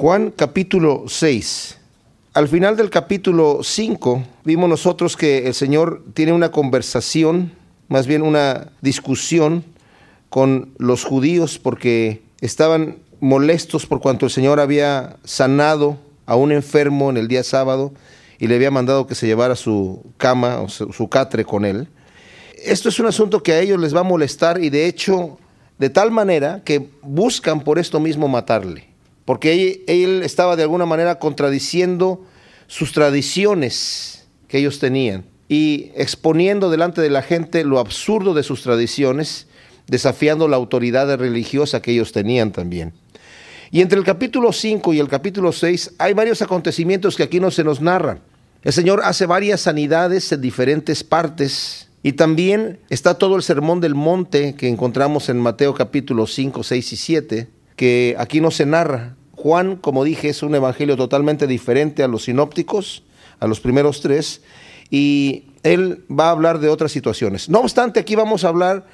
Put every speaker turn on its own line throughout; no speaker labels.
Juan capítulo 6. Al final del capítulo 5 vimos nosotros que el Señor tiene una conversación, más bien una discusión con los judíos porque estaban molestos por cuanto el Señor había sanado a un enfermo en el día sábado y le había mandado que se llevara su cama o su, catre con él. Esto es un asunto que a ellos les va a molestar y de hecho de tal manera que buscan por esto mismo matarle, porque él, estaba de alguna manera contradiciendo sus tradiciones que ellos tenían y exponiendo delante de la gente lo absurdo de sus tradiciones, desafiando la autoridad religiosa que ellos tenían también. Y entre el capítulo 5 y el capítulo 6 hay varios acontecimientos que aquí no se nos narran. El Señor hace varias sanidades en diferentes partes y también está todo el sermón del monte que encontramos en Mateo capítulo 5, 6 y 7, que aquí no se narra. Juan, como dije, es un evangelio totalmente diferente a los sinópticos, a los primeros tres, y él va a hablar de otras situaciones. No obstante, aquí vamos a hablar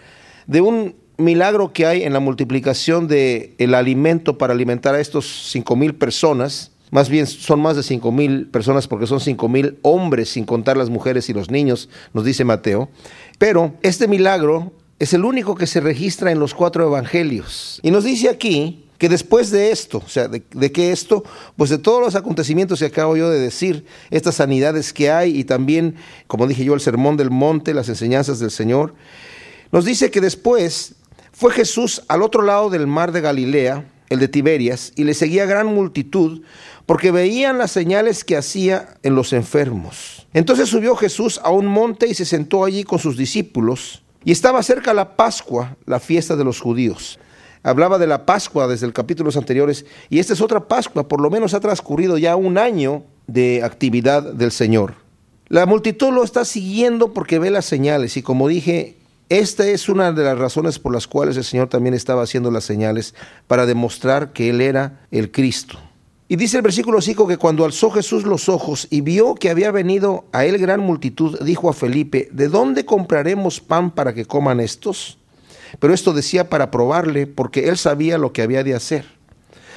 de un milagro que hay en la multiplicación del el alimento para alimentar a estos cinco mil personas más bien son más de cinco mil personas porque son cinco mil hombres, sin contar las mujeres y los niños, nos dice Mateo. Pero este milagro es el único que se registra en los cuatro evangelios. Y nos dice aquí que después de esto, o sea, de, de que esto, pues de todos los acontecimientos que acabo yo de decir, estas sanidades que hay y también, como dije yo, el sermón del monte, las enseñanzas del Señor, nos dice que después fue Jesús al otro lado del mar de Galilea, el de Tiberias, y le seguía gran multitud porque veían las señales que hacía en los enfermos. Entonces subió Jesús a un monte y se sentó allí con sus discípulos, y estaba cerca la Pascua, la fiesta de los judíos. Hablaba de la Pascua desde el capítulos anteriores, y esta es otra Pascua, por lo menos ha transcurrido ya un año de actividad del Señor. La multitud lo está siguiendo porque ve las señales, y como dije, esta es una de las razones por las cuales el Señor también estaba haciendo las señales, para demostrar que Él era el Cristo. Y dice el versículo 5 que cuando alzó Jesús los ojos y vio que había venido a él gran multitud, dijo a Felipe, ¿de dónde compraremos pan para que coman estos? Pero esto decía para probarle, porque él sabía lo que había de hacer.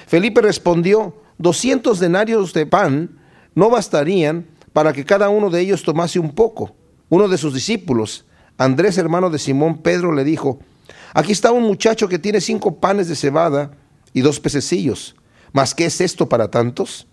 Felipe respondió, doscientos denarios de pan no bastarían para que cada uno de ellos tomase un poco. Uno de sus discípulos, Andrés hermano de Simón Pedro, le dijo, aquí está un muchacho que tiene cinco panes de cebada y dos pececillos ¿Mas qué es esto para tantos?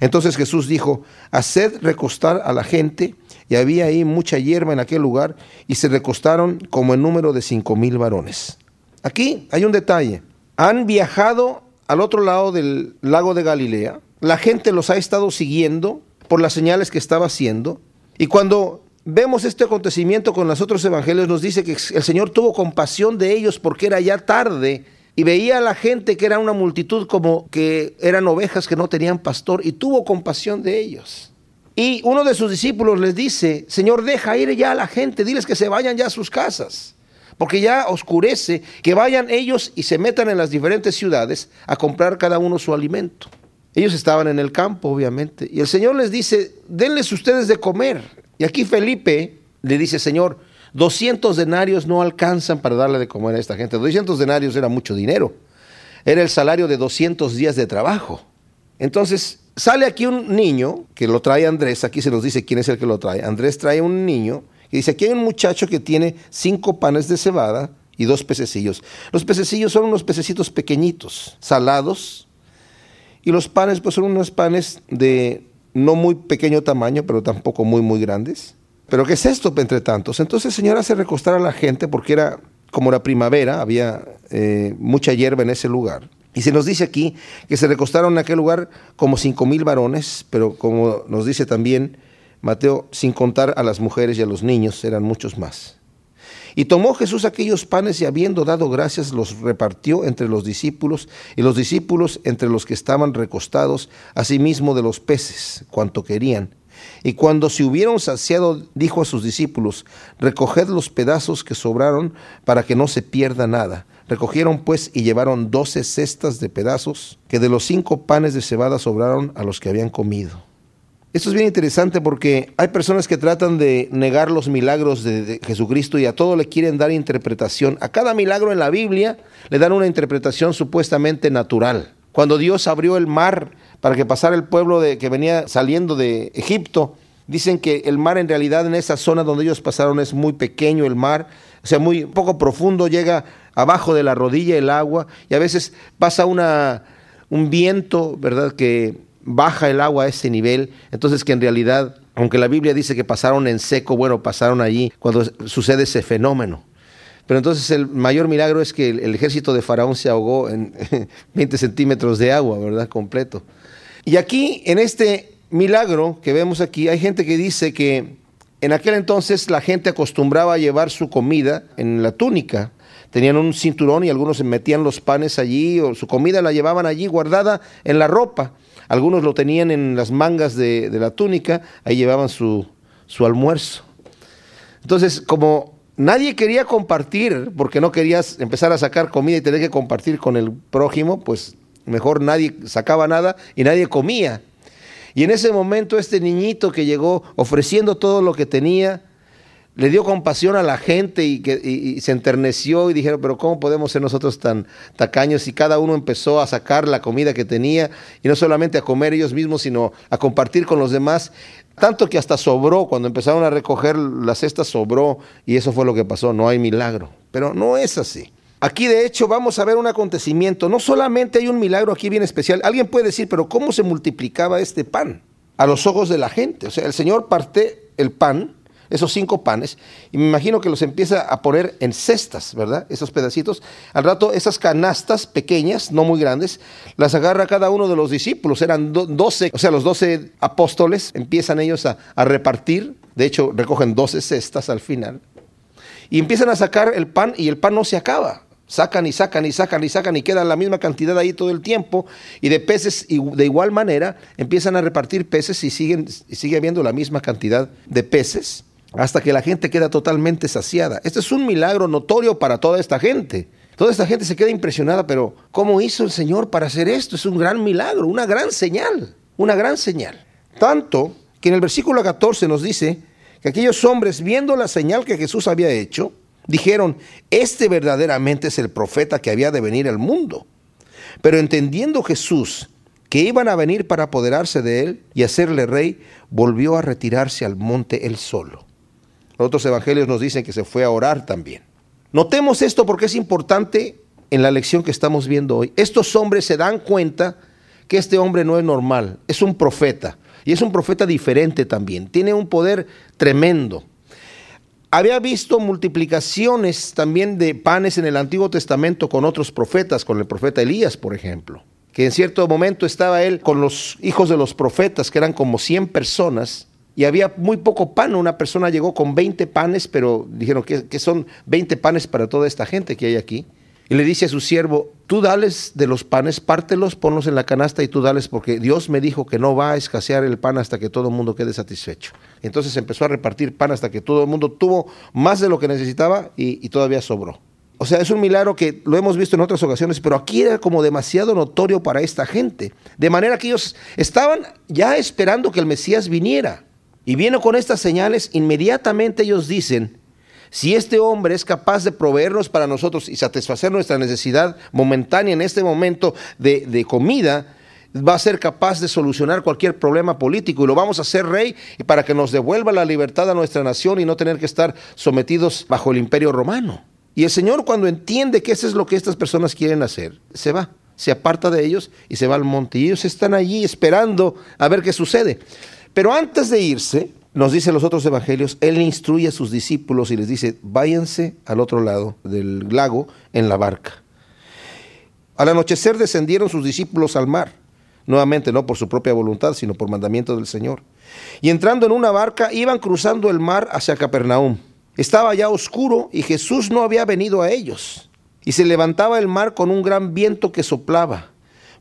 Entonces Jesús dijo, haced recostar a la gente, y había ahí mucha hierba en aquel lugar, y se recostaron como en número de cinco mil varones. Aquí hay un detalle. Han viajado al otro lado del lago de Galilea, la gente los ha estado siguiendo por las señales que estaba haciendo, y cuando vemos este acontecimiento con los otros evangelios, nos dice que el Señor tuvo compasión de ellos porque era ya tarde y veía a la gente que era una multitud como que eran ovejas que no tenían pastor y tuvo compasión de ellos. Y uno de sus discípulos les dice, Señor, deja ir ya a la gente, diles que se vayan ya a sus casas, porque ya oscurece, que vayan ellos y se metan en las diferentes ciudades a comprar cada uno su alimento. Ellos estaban en el campo, obviamente, y el Señor les dice, denles ustedes de comer. Y aquí Felipe le dice, Señor, 200 denarios no alcanzan para darle de comer a esta gente. 200 denarios era mucho dinero. Era el salario de 200 días de trabajo. Entonces, sale aquí un niño, que lo trae Andrés, aquí se nos dice quién es el que lo trae. Andrés trae un niño y dice, aquí hay un muchacho que tiene cinco panes de cebada y dos pececillos. Los pececillos son unos pececitos pequeñitos, salados, y los panes pues son unos panes de no muy pequeño tamaño, pero tampoco muy, muy grandes. Pero ¿qué es esto entre tantos? Entonces el Señor hace recostar a la gente porque era como la primavera, había eh, mucha hierba en ese lugar. Y se nos dice aquí que se recostaron en aquel lugar como cinco mil varones, pero como nos dice también Mateo, sin contar a las mujeres y a los niños, eran muchos más. Y tomó Jesús aquellos panes y habiendo dado gracias los repartió entre los discípulos y los discípulos entre los que estaban recostados, asimismo de los peces, cuanto querían. Y cuando se hubieron saciado, dijo a sus discípulos, recoged los pedazos que sobraron para que no se pierda nada. Recogieron pues y llevaron doce cestas de pedazos que de los cinco panes de cebada sobraron a los que habían comido. Esto es bien interesante porque hay personas que tratan de negar los milagros de, Jesucristo y a todo le quieren dar interpretación. A cada milagro en la Biblia le dan una interpretación supuestamente natural Cuando Dios abrió el mar para que pasara el pueblo de, que venía saliendo de Egipto, dicen que el mar en realidad en esa zona donde ellos pasaron es muy pequeño el mar, o sea, muy poco profundo, llega abajo de la rodilla el agua y a veces pasa una, un viento, ¿verdad? Que baja el agua a ese nivel, entonces que en realidad, aunque la Biblia dice que pasaron en seco, bueno, pasaron allí cuando sucede ese fenómeno. Pero entonces el mayor milagro es que el, ejército de Faraón se ahogó en 20 centímetros de agua, ¿verdad? Completo. Y aquí, en este milagro que vemos aquí, hay gente que dice que en aquel entonces la gente acostumbraba a llevar su comida en la túnica. Tenían un cinturón y algunos metían los panes allí o su comida la llevaban allí guardada en la ropa. Algunos lo tenían en las mangas de, de la túnica, ahí llevaban su, su almuerzo. Entonces, como nadie quería compartir, porque no querías empezar a sacar comida y tener que compartir con el prójimo, pues mejor nadie sacaba nada y nadie comía. Y en ese momento este niñito que llegó ofreciendo todo lo que tenía, le dio compasión a la gente y, se enterneció y dijeron, pero ¿cómo podemos ser nosotros tan tacaños? Y cada uno empezó a sacar la comida que tenía y no solamente a comer ellos mismos, sino a compartir con los demás. Tanto que hasta sobró, cuando empezaron a recoger las cestas, sobró y eso fue lo que pasó, no hay milagro. Pero no es así. Aquí de hecho vamos a ver un acontecimiento, no solamente hay un milagro aquí bien especial, alguien puede decir, pero ¿cómo se multiplicaba este pan? A los ojos de la gente, o sea, el Señor parte el pan, esos cinco panes, y me imagino que los empieza a poner en cestas, ¿verdad? Esos pedacitos. Al rato esas canastas pequeñas, no muy grandes, las agarra cada uno de los discípulos, eran doce, o sea, los doce apóstoles, empiezan ellos a, repartir, de hecho recogen doce cestas al final, y empiezan a sacar el pan y el pan no se acaba. Sacan y sacan y sacan y sacan y queda la misma cantidad ahí todo el tiempo. Y de peces, de igual manera, empiezan a repartir peces y, siguen, sigue habiendo la misma cantidad de peces hasta que la gente queda totalmente saciada. Este es un milagro notorio para toda esta gente. Toda esta gente se queda impresionada, pero ¿cómo hizo el Señor para hacer esto? Es un gran milagro, una gran señal, una gran señal. Tanto que en el versículo 14 nos dice que aquellos hombres, viendo la señal que Jesús había hecho, Dijeron, este verdaderamente es el profeta que había de venir al mundo. Pero entendiendo Jesús que iban a venir para apoderarse de él y hacerle rey, volvió a retirarse al monte él solo. Otros evangelios nos dicen que se fue a orar también. Notemos esto porque es importante en la lección que estamos viendo hoy. Estos hombres se dan cuenta que este hombre no es normal, es un profeta. Y es un profeta diferente también. Tiene un poder tremendo había visto multiplicaciones también de panes en el Antiguo Testamento con otros profetas, con el profeta Elías, por ejemplo, que en cierto momento estaba él con los hijos de los profetas, que eran como 100 personas, y había muy poco pan. Una persona llegó con 20 panes, pero dijeron que, son 20 panes para toda esta gente que hay aquí. Y le dice a su siervo, tú dales de los panes, pártelos, ponlos en la canasta y tú dales, porque Dios me dijo que no va a escasear el pan hasta que todo el mundo quede satisfecho. Entonces empezó a repartir pan hasta que todo el mundo tuvo más de lo que necesitaba y todavía sobró. O sea, es un milagro que lo hemos visto en otras ocasiones, pero aquí era como demasiado notorio para esta gente. De manera que ellos estaban ya esperando que el Mesías viniera. Y viene con estas señales, inmediatamente ellos dicen, si este hombre es capaz de proveernos para nosotros y satisfacer nuestra necesidad momentánea en este momento de, comida, va a ser capaz de solucionar cualquier problema político y lo vamos a hacer rey para que nos devuelva la libertad a nuestra nación y no tener que estar sometidos bajo el imperio romano. Y el Señor cuando entiende que eso es lo que estas personas quieren hacer, se va, se aparta de ellos y se va al monte. Y ellos están allí esperando a ver qué sucede. Pero antes de irse, nos dice los otros evangelios, Él instruye a sus discípulos y les dice, váyanse al otro lado del lago en la barca. Al anochecer descendieron sus discípulos al mar, nuevamente no por su propia voluntad, sino por mandamiento del Señor. Y entrando en una barca, iban cruzando el mar hacia Capernaum. Estaba ya oscuro y Jesús no había venido a ellos. Y se levantaba el mar con un gran viento que soplaba.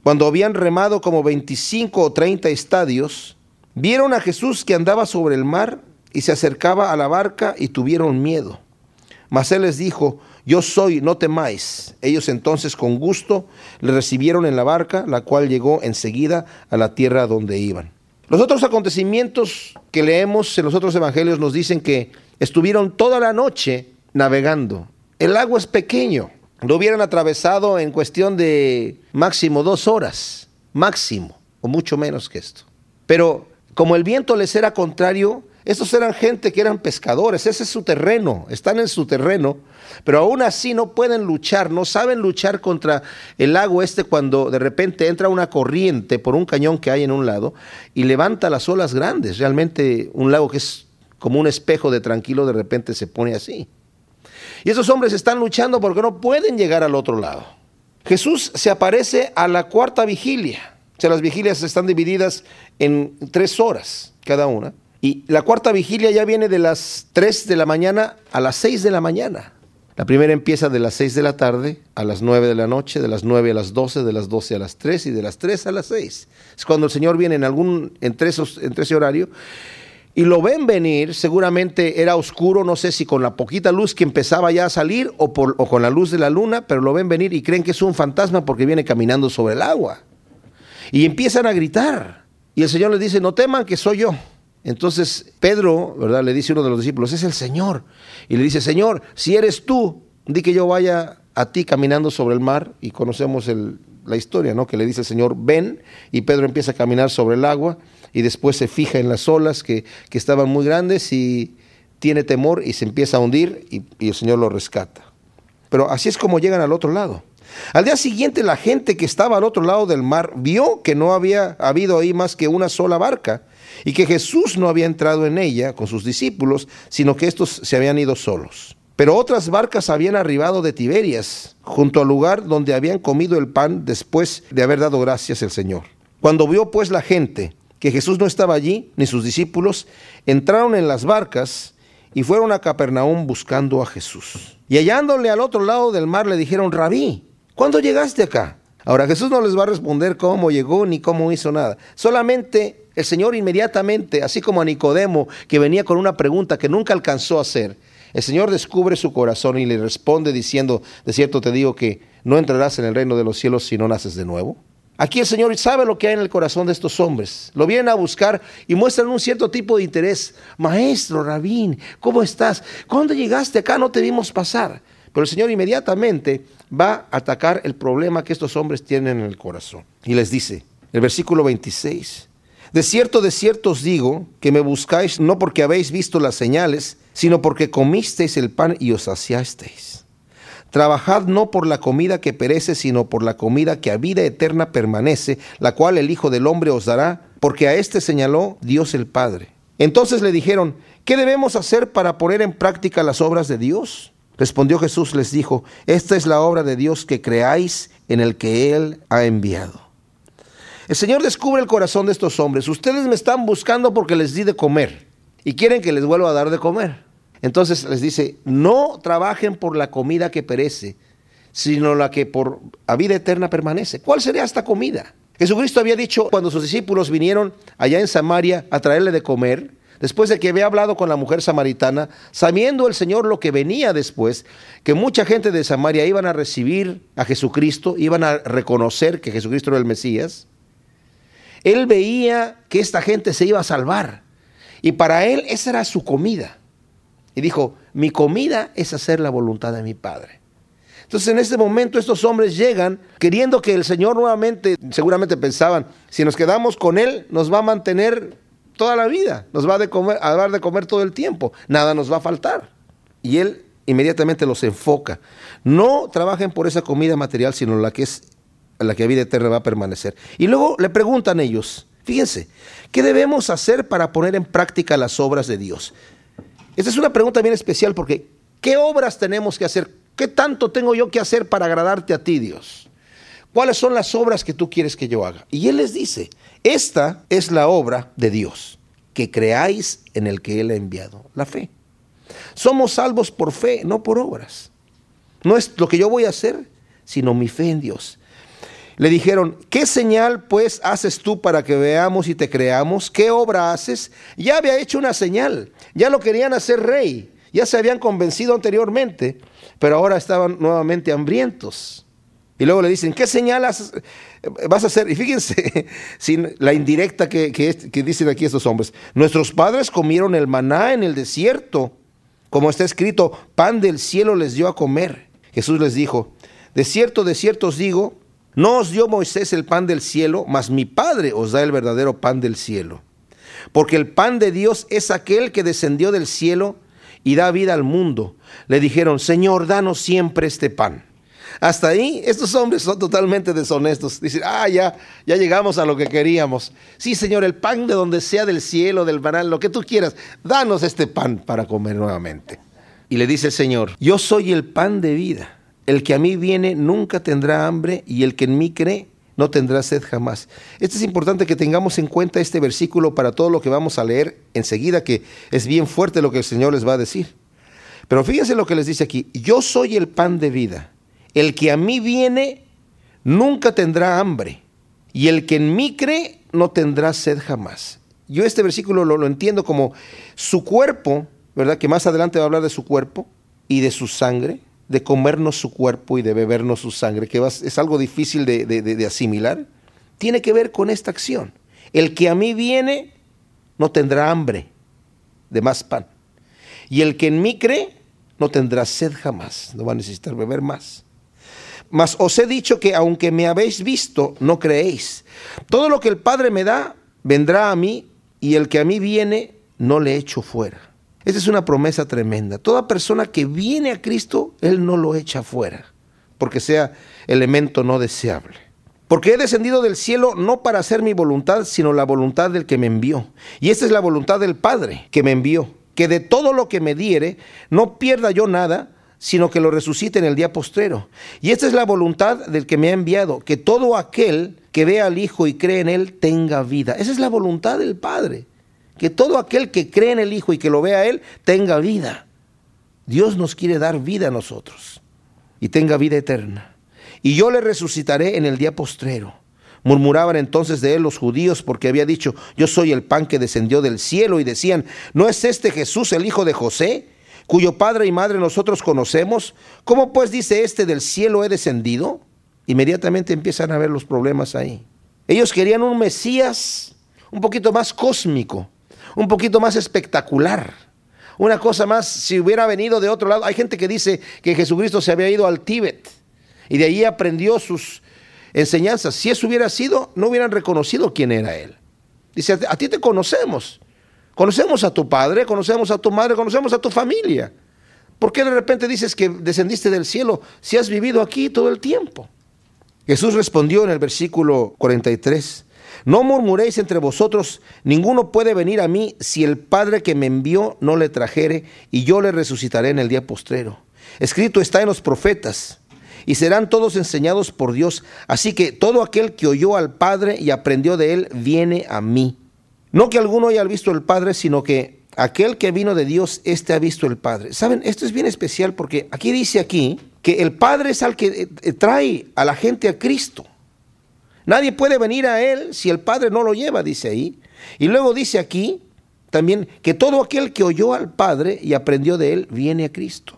Cuando habían remado como 25 o 30 estadios, Vieron a Jesús que andaba sobre el mar y se acercaba a la barca y tuvieron miedo. Mas él les dijo, yo soy, no temáis. Ellos entonces con gusto le recibieron en la barca, la cual llegó enseguida a la tierra donde iban. Los otros acontecimientos que leemos en los otros evangelios nos dicen que estuvieron toda la noche navegando. El lago es pequeño, lo hubieran atravesado en cuestión de máximo dos horas, máximo, o mucho menos que esto. Pero como el viento les era contrario, estos eran gente que eran pescadores, ese es su terreno, están en su terreno, pero aún así no pueden luchar, no saben luchar contra el lago este cuando de repente entra una corriente por un cañón que hay en un lado y levanta las olas grandes. Realmente un lago que es como un espejo de tranquilo de repente se pone así. Y esos hombres están luchando porque no pueden llegar al otro lado. Jesús se aparece a la cuarta vigilia. O sea, las vigilias están divididas en tres horas cada una. Y la cuarta vigilia ya viene de las 3 de la mañana a las 6 de la mañana. La primera empieza de las 6 de la tarde a las 9 de la noche, de las 9 a las 12, de las 12 a las 3 y de las 3 a las 6. Es cuando el Señor viene en algún entre, esos, ese horario y lo ven venir, seguramente era oscuro, no sé si con la poquita luz que empezaba ya a salir o, o con la luz de la luna, pero lo ven venir y creen que es un fantasma porque viene caminando sobre el agua. Y empiezan a gritar. Y el Señor les dice, no teman que soy yo. Entonces Pedro, ¿verdad? Le dice uno de los discípulos, es el Señor. Y le dice, Señor, si eres tú, di que yo vaya a ti caminando sobre el mar. Y conocemos la historia, ¿no? Que le dice el Señor, ven. Y Pedro empieza a caminar sobre el agua y después se fija en las olas que, que estaban muy grandes y tiene temor y se empieza a hundir y, y el Señor lo rescata. Pero así es como llegan al otro lado. Al día siguiente la gente que estaba al otro lado del mar vio que no había habido ahí más que una sola barca y que Jesús no había entrado en ella con sus discípulos, sino que estos se habían ido solos. Pero otras barcas habían arribado de Tiberias, junto al lugar donde habían comido el pan después de haber dado gracias al Señor. Cuando vio pues la gente que Jesús no estaba allí, ni sus discípulos, entraron en las barcas y fueron a Capernaum buscando a Jesús. Y hallándole al otro lado del mar le dijeron, Rabí, ¿cuándo llegaste acá? Ahora Jesús no les va a responder cómo llegó ni cómo hizo nada. Solamente el Señor inmediatamente, así como a Nicodemo, que venía con una pregunta que nunca alcanzó a hacer, el Señor descubre su corazón y le responde diciendo, de cierto te digo que no entrarás en el reino de los cielos si no naces de nuevo. Aquí el Señor sabe lo que hay en el corazón de estos hombres. Lo vienen a buscar y muestran un cierto tipo de interés. Maestro, rabín, ¿cómo estás? ¿Cuándo llegaste acá? No te vimos pasar. Pero el Señor inmediatamente va a atacar el problema que estos hombres tienen en el corazón. Y les dice, el versículo 26, de cierto, de cierto os digo que me buscáis no porque habéis visto las señales, sino porque comisteis el pan y os saciasteis. Trabajad no por la comida que perece, sino por la comida que a vida eterna permanece, la cual el Hijo del Hombre os dará, porque a éste señaló Dios el Padre. Entonces le dijeron, ¿qué debemos hacer para poner en práctica las obras de Dios? Respondió Jesús, les dijo, esta es la obra de Dios que creáis en el que Él ha enviado. El Señor descubre el corazón de estos hombres. Ustedes me están buscando porque les di de comer y quieren que les vuelva a dar de comer. Entonces les dice, no trabajen por la comida que perece, sino la que por a vida eterna permanece. ¿Cuál sería esta comida? Jesucristo había dicho cuando sus discípulos vinieron allá en Samaria a traerle de comer, después de que había hablado con la mujer samaritana, sabiendo el Señor lo que venía después, que mucha gente de Samaria iban a recibir a Jesucristo, iban a reconocer que Jesucristo era el Mesías, él veía que esta gente se iba a salvar. Y para él esa era su comida. Y dijo, mi comida es hacer la voluntad de mi Padre. Entonces en este momento estos hombres llegan queriendo que el Señor nuevamente, seguramente pensaban, si nos quedamos con Él, nos va a mantener toda la vida, nos va a, comer, a dar de comer todo el tiempo, nada nos va a faltar. Y Él inmediatamente los enfoca. No trabajen por esa comida material, sino la que es la que a vida eterna va a permanecer. Y luego le preguntan ellos, fíjense, ¿qué debemos hacer para poner en práctica las obras de Dios? Esta es una pregunta bien especial porque ¿qué obras tenemos que hacer? ¿Qué tanto tengo yo que hacer para agradarte a ti, Dios? ¿Cuáles son las obras que tú quieres que yo haga? Y Él les dice, esta es la obra de Dios, que creáis en el que Él ha enviado, la fe. Somos salvos por fe, no por obras. No es lo que yo voy a hacer, sino mi fe en Dios. Le dijeron, ¿qué señal pues haces tú para que veamos y te creamos? ¿Qué obra haces? Ya había hecho una señal, ya lo querían hacer rey, ya se habían convencido anteriormente, pero ahora estaban nuevamente hambrientos. Y luego le dicen, ¿qué señal vas a hacer? Y fíjense sin la indirecta que, que dicen aquí estos hombres. Nuestros padres comieron el maná en el desierto, como está escrito, pan del cielo les dio a comer. Jesús les dijo, De cierto, de cierto os digo, no os dio Moisés el pan del cielo, mas mi Padre os da el verdadero pan del cielo. Porque el pan de Dios es aquel que descendió del cielo y da vida al mundo. Le dijeron, Señor, danos siempre este pan. Hasta ahí, estos hombres son totalmente deshonestos. Dicen, ah, ya, ya llegamos a lo que queríamos. Sí, Señor, el pan de donde sea del cielo, del banal, lo que tú quieras, danos este pan para comer nuevamente. Y le dice el Señor, yo soy el pan de vida. El que a mí viene nunca tendrá hambre y el que en mí cree no tendrá sed jamás. Esto es importante que tengamos en cuenta este versículo para todo lo que vamos a leer enseguida, que es bien fuerte lo que el Señor les va a decir. Pero fíjense lo que les dice aquí, yo soy el pan de vida. El que a mí viene nunca tendrá hambre y el que en mí cree no tendrá sed jamás. Yo este versículo lo, lo entiendo como su cuerpo, ¿verdad? Que más adelante va a hablar de su cuerpo y de su sangre de comernos su cuerpo y de bebernos su sangre, que es algo difícil de, asimilar, tiene que ver con esta acción. El que a mí viene no tendrá hambre de más pan. Y el que en mí cree no tendrá sed jamás, no va a necesitar beber más. Mas os he dicho que aunque me habéis visto, no creéis. Todo lo que el Padre me da, vendrá a mí, y el que a mí viene, no le echo fuera. Esa es una promesa tremenda. Toda persona que viene a Cristo, Él no lo echa fuera, porque sea elemento no deseable. Porque he descendido del cielo no para hacer mi voluntad, sino la voluntad del que me envió. Y esta es la voluntad del Padre que me envió, que de todo lo que me diere, no pierda yo nada, sino que lo resucite en el día postrero. Y esta es la voluntad del que me ha enviado, que todo aquel que vea al Hijo y cree en Él tenga vida. Esa es la voluntad del Padre que todo aquel que cree en el Hijo y que lo vea a Él tenga vida. Dios nos quiere dar vida a nosotros y tenga vida eterna. Y yo le resucitaré en el día postrero. Murmuraban entonces de él los judíos porque había dicho, yo soy el pan que descendió del cielo y decían, ¿no es este Jesús el hijo de José, cuyo padre y madre nosotros conocemos? ¿Cómo pues dice este del cielo he descendido? Inmediatamente empiezan a ver los problemas ahí. Ellos querían un Mesías un poquito más cósmico, un poquito más espectacular. Una cosa más, si hubiera venido de otro lado, hay gente que dice que Jesucristo se había ido al Tíbet y de allí aprendió sus enseñanzas. Si eso hubiera sido, no hubieran reconocido quién era Él. Dice, a ti te conocemos. Conocemos a tu padre, conocemos a tu madre, conocemos a tu familia. ¿Por qué de repente dices que descendiste del cielo si has vivido aquí todo el tiempo? Jesús respondió en el versículo 43, no murmuréis entre vosotros, ninguno puede venir a mí si el Padre que me envió no le trajere, y yo le resucitaré en el día postrero. Escrito está en los profetas, y serán todos enseñados por Dios. Así que todo aquel que oyó al Padre y aprendió de él, viene a mí. No que alguno haya visto el Padre, sino que aquel que vino de Dios, éste ha visto el Padre. Saben, esto es bien especial porque aquí dice aquí que el Padre es al que eh, trae a la gente a Cristo. Nadie puede venir a Él si el Padre no lo lleva, dice ahí. Y luego dice aquí también que todo aquel que oyó al Padre y aprendió de Él viene a Cristo.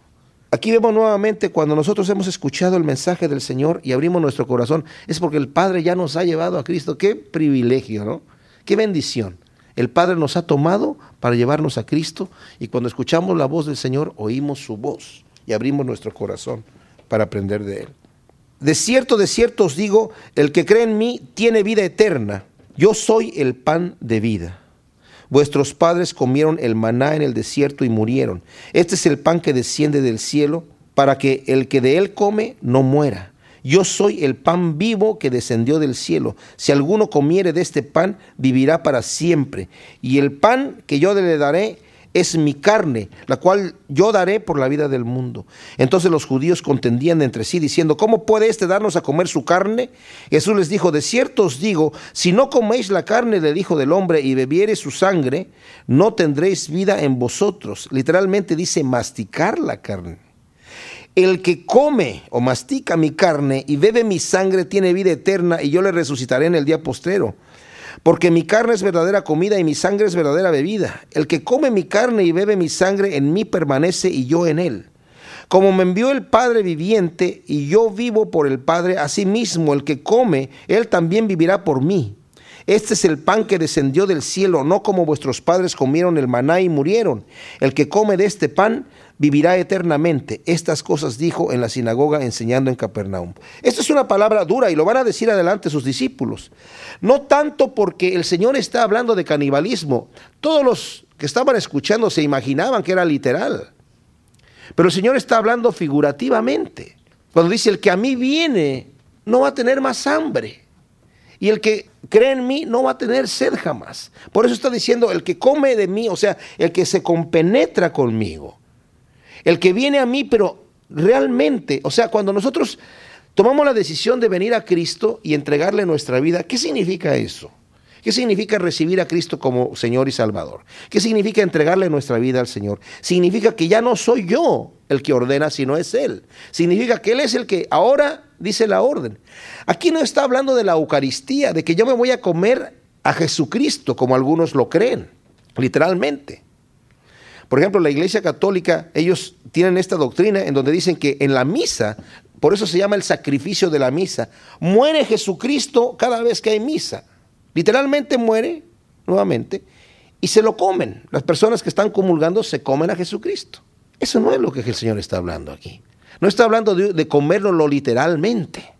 Aquí vemos nuevamente cuando nosotros hemos escuchado el mensaje del Señor y abrimos nuestro corazón, es porque el Padre ya nos ha llevado a Cristo. Qué privilegio, ¿no? Qué bendición. El Padre nos ha tomado para llevarnos a Cristo y cuando escuchamos la voz del Señor oímos su voz y abrimos nuestro corazón para aprender de Él. De cierto, de cierto os digo, el que cree en mí tiene vida eterna. Yo soy el pan de vida. Vuestros padres comieron el maná en el desierto y murieron. Este es el pan que desciende del cielo para que el que de él come no muera. Yo soy el pan vivo que descendió del cielo. Si alguno comiere de este pan, vivirá para siempre. Y el pan que yo le daré es mi carne, la cual yo daré por la vida del mundo. Entonces los judíos contendían entre sí, diciendo, ¿cómo puede éste darnos a comer su carne? Jesús les dijo, de cierto os digo, si no coméis la carne del Hijo del Hombre y bebiereis su sangre, no tendréis vida en vosotros. Literalmente dice masticar la carne. El que come o mastica mi carne y bebe mi sangre tiene vida eterna y yo le resucitaré en el día postrero. Porque mi carne es verdadera comida y mi sangre es verdadera bebida. El que come mi carne y bebe mi sangre en mí permanece y yo en él. Como me envió el Padre viviente y yo vivo por el Padre, asimismo el que come, él también vivirá por mí. Este es el pan que descendió del cielo, no como vuestros padres comieron el maná y murieron. El que come de este pan vivirá eternamente. Estas cosas dijo en la sinagoga enseñando en Capernaum. Esta es una palabra dura y lo van a decir adelante sus discípulos. No tanto porque el Señor está hablando de canibalismo. Todos los que estaban escuchando se imaginaban que era literal. Pero el Señor está hablando figurativamente. Cuando dice, el que a mí viene no va a tener más hambre. Y el que cree en mí no va a tener sed jamás. Por eso está diciendo, el que come de mí, o sea, el que se compenetra conmigo. El que viene a mí, pero realmente, o sea, cuando nosotros tomamos la decisión de venir a Cristo y entregarle nuestra vida, ¿qué significa eso? ¿Qué significa recibir a Cristo como Señor y Salvador? ¿Qué significa entregarle nuestra vida al Señor? Significa que ya no soy yo el que ordena, sino es Él. Significa que Él es el que ahora dice la orden. Aquí no está hablando de la Eucaristía, de que yo me voy a comer a Jesucristo, como algunos lo creen, literalmente. Por ejemplo, la Iglesia Católica, ellos tienen esta doctrina en donde dicen que en la misa, por eso se llama el sacrificio de la misa, muere Jesucristo cada vez que hay misa. Literalmente muere nuevamente y se lo comen. Las personas que están comulgando se comen a Jesucristo. Eso no es lo que el Señor está hablando aquí. No está hablando de, de comérnoslo literalmente.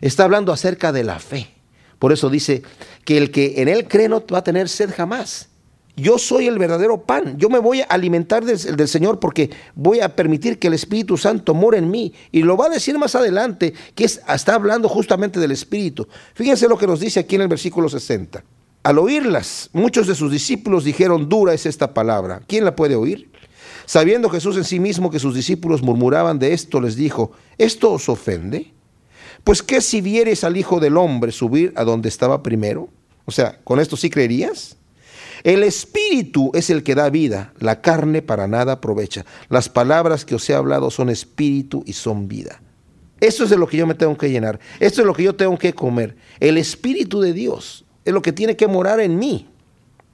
Está hablando acerca de la fe. Por eso dice que el que en él cree no va a tener sed jamás. Yo soy el verdadero pan. Yo me voy a alimentar del, del, Señor porque voy a permitir que el Espíritu Santo more en mí. Y lo va a decir más adelante, que es, está hablando justamente del Espíritu. Fíjense lo que nos dice aquí en el versículo 60. Al oírlas, muchos de sus discípulos dijeron, dura es esta palabra. ¿Quién la puede oír? Sabiendo Jesús en sí mismo que sus discípulos murmuraban de esto, les dijo, ¿esto os ofende? Pues qué si vieres al Hijo del Hombre subir a donde estaba primero? O sea, ¿con esto sí creerías? El espíritu es el que da vida, la carne para nada aprovecha. Las palabras que os he hablado son espíritu y son vida. Esto es de lo que yo me tengo que llenar. Esto es lo que yo tengo que comer. El espíritu de Dios es lo que tiene que morar en mí.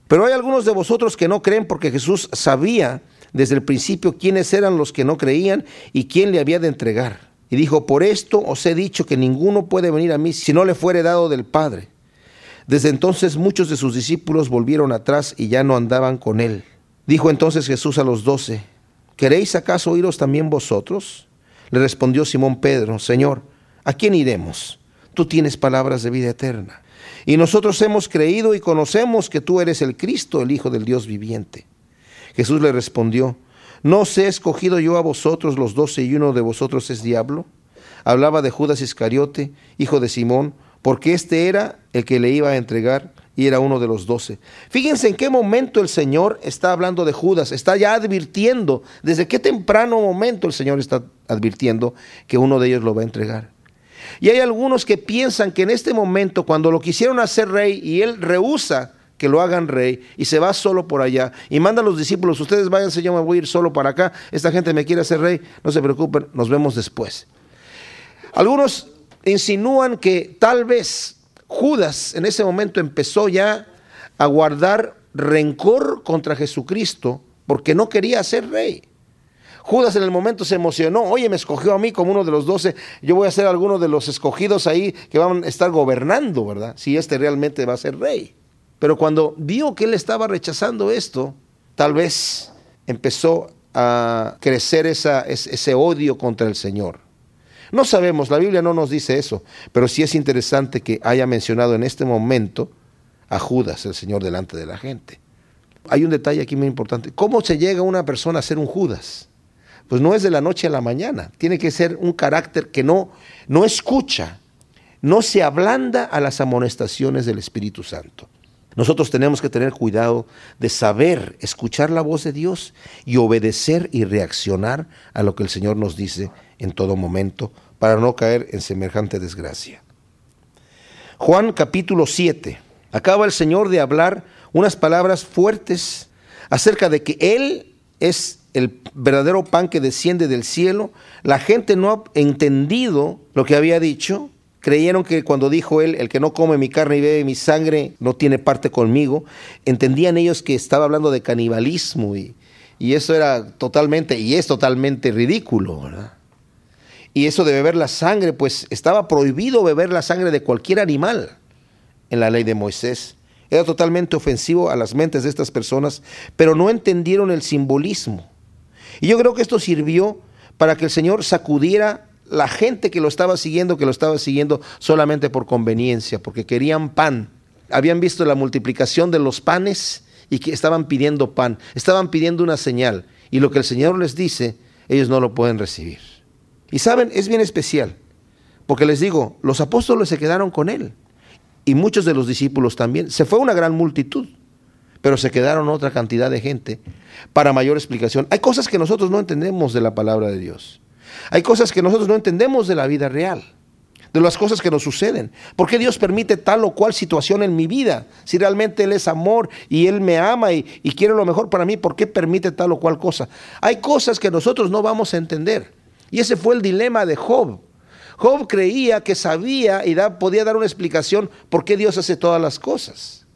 Pero hay algunos de vosotros que no creen porque Jesús sabía desde el principio quiénes eran los que no creían y quién le había de entregar. Y dijo, por esto os he dicho que ninguno puede venir a mí si no le fuere dado del Padre. Desde entonces muchos de sus discípulos volvieron atrás y ya no andaban con él. Dijo entonces Jesús a los doce, ¿queréis acaso oíros también vosotros? Le respondió Simón Pedro, Señor, ¿a quién iremos? Tú tienes palabras de vida eterna. Y nosotros hemos creído y conocemos que tú eres el Cristo, el Hijo del Dios viviente. Jesús le respondió, ¿no os he escogido yo a vosotros los doce y uno de vosotros es diablo? Hablaba de Judas Iscariote, hijo de Simón, porque este era el que le iba a entregar y era uno de los doce. Fíjense en qué momento el Señor está hablando de Judas, está ya advirtiendo, desde qué temprano momento el Señor está advirtiendo que uno de ellos lo va a entregar. Y hay algunos que piensan que en este momento, cuando lo quisieron hacer rey y él rehúsa que lo hagan rey y se va solo por allá y manda a los discípulos, ustedes váyanse, yo me voy a ir solo para acá, esta gente me quiere hacer rey, no se preocupen, nos vemos después. Algunos insinúan que tal vez Judas en ese momento empezó ya a guardar rencor contra Jesucristo porque no quería ser rey. Judas en el momento se emocionó, oye, me escogió a mí como uno de los doce, yo voy a ser alguno de los escogidos ahí que van a estar gobernando, ¿verdad? Si este realmente va a ser rey. Pero cuando vio que él estaba rechazando esto, tal vez empezó a crecer ese odio contra el Señor. No sabemos, la Biblia no nos dice eso, pero sí es interesante que haya mencionado en este momento a Judas, el Señor, delante de la gente. Hay un detalle aquí muy importante. ¿Cómo se llega una persona a ser un Judas? Pues no es de la noche a la mañana. Tiene que ser un carácter que no, no escucha, no se ablanda a las amonestaciones del Espíritu Santo. Nosotros tenemos que tener cuidado de saber escuchar la voz de Dios y obedecer y reaccionar a lo que el Señor nos dice en todo momento para no caer en semejante desgracia. Juan capítulo 7. Acaba el Señor de hablar unas palabras fuertes acerca de que Él es el verdadero pan que desciende del cielo. La gente no ha entendido lo que había dicho. Creyeron que cuando dijo él, el que no come mi carne y bebe mi sangre no tiene parte conmigo, entendían ellos que estaba hablando de canibalismo y, y eso era totalmente, y es totalmente ridículo, ¿verdad? Y eso de beber la sangre, pues estaba prohibido beber la sangre de cualquier animal. en la ley de Moisés. Era totalmente ofensivo a las mentes de estas personas, pero no entendieron el simbolismo. Y yo creo que esto sirvió para que el Señor sacudiera la gente que lo estaba siguiendo, que lo estaba siguiendo solamente por conveniencia, porque querían pan. Habían visto la multiplicación de los panes y que estaban pidiendo pan, estaban pidiendo una señal. Y lo que el Señor les dice, ellos no lo pueden recibir. Y saben, es bien especial, porque les digo, los apóstoles se quedaron con Él y muchos de los discípulos también. Se fue una gran multitud, pero se quedaron otra cantidad de gente para mayor explicación. Hay cosas que nosotros no entendemos de la palabra de Dios. Hay cosas que nosotros no entendemos de la vida real, de las cosas que nos suceden. ¿Por qué Dios permite tal o cual situación en mi vida? Si realmente Él es amor y Él me ama y, y quiere lo mejor para mí, ¿por qué permite tal o cual cosa? Hay cosas que nosotros no vamos a entender. Y ese fue el dilema de Job. Job creía que sabía y podía dar una explicación por qué Dios hace todas las cosas.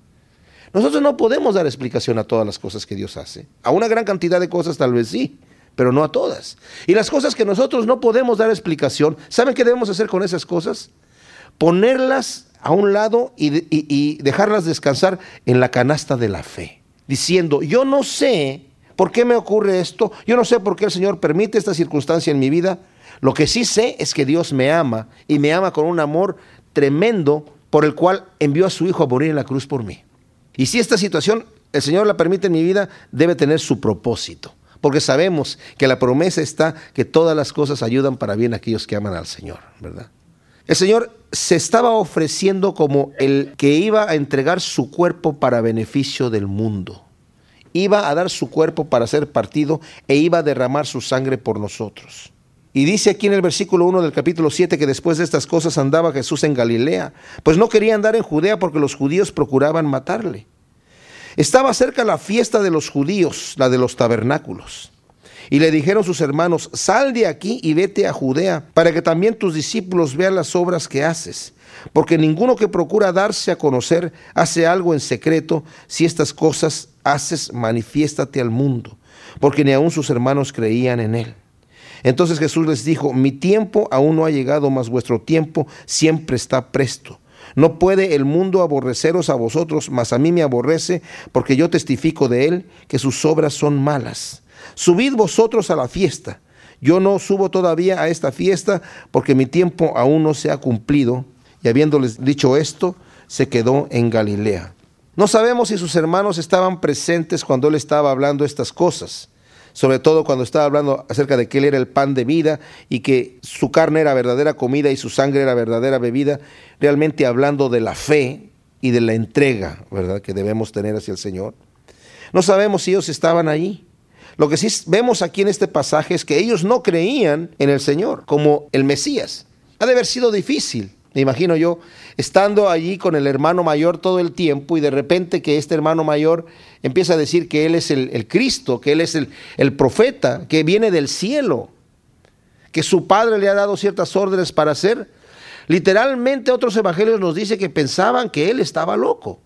Nosotros no podemos dar explicación a todas las cosas que Dios hace. A una gran cantidad de cosas tal vez sí, pero no a todas. Y las cosas que nosotros no podemos dar explicación, ¿saben qué debemos hacer con esas cosas? Ponerlas a un lado y, dejarlas descansar en la canasta de la fe, diciendo, yo no sé por qué me ocurre esto, yo no sé por qué el Señor permite esta circunstancia en mi vida, lo que sí sé es que Dios me ama y me ama con un amor tremendo por el cual envió a su Hijo a morir en la cruz por mí. Y si esta situación el Señor la permite en mi vida, debe tener su propósito. Porque sabemos que la promesa está que todas las cosas ayudan para bien a aquellos que aman al Señor, ¿verdad? El Señor se estaba ofreciendo como el que iba a entregar su cuerpo para beneficio del mundo. Iba a dar su cuerpo para ser partido e iba a derramar su sangre por nosotros. Y dice aquí en el versículo 1 del capítulo 7 que después de estas cosas andaba Jesús en Galilea, pues no quería andar en Judea porque los judíos procuraban matarle. Estaba cerca la fiesta de los judíos, la de los tabernáculos. Y le dijeron sus hermanos, sal de aquí y vete a Judea, para que también tus discípulos vean las obras que haces. Porque ninguno que procura darse a conocer hace algo en secreto, si estas cosas haces, manifiéstate al mundo, porque ni aun sus hermanos creían en él. Entonces Jesús les dijo, mi tiempo aún no ha llegado, mas vuestro tiempo siempre está presto. No puede el mundo aborreceros a vosotros, mas a mí me aborrece, porque yo testifico de él que sus obras son malas. Subid vosotros a la fiesta. Yo no subo todavía a esta fiesta, porque mi tiempo aún no se ha cumplido. Y habiéndoles dicho esto, se quedó en Galilea. No sabemos si sus hermanos estaban presentes cuando él estaba hablando estas cosas sobre todo cuando estaba hablando acerca de que Él era el pan de vida y que su carne era verdadera comida y su sangre era verdadera bebida, realmente hablando de la fe y de la entrega, ¿verdad?, que debemos tener hacia el Señor. No sabemos si ellos estaban allí. Lo que sí vemos aquí en este pasaje es que ellos no creían en el Señor como el Mesías. Ha de haber sido difícil me imagino yo, estando allí con el hermano mayor todo el tiempo y de repente que este hermano mayor empieza a decir que él es el, Cristo, que él es el, el profeta, que viene del cielo, que su padre le ha dado ciertas órdenes para hacer. Literalmente otros evangelios nos dice que pensaban que él estaba loco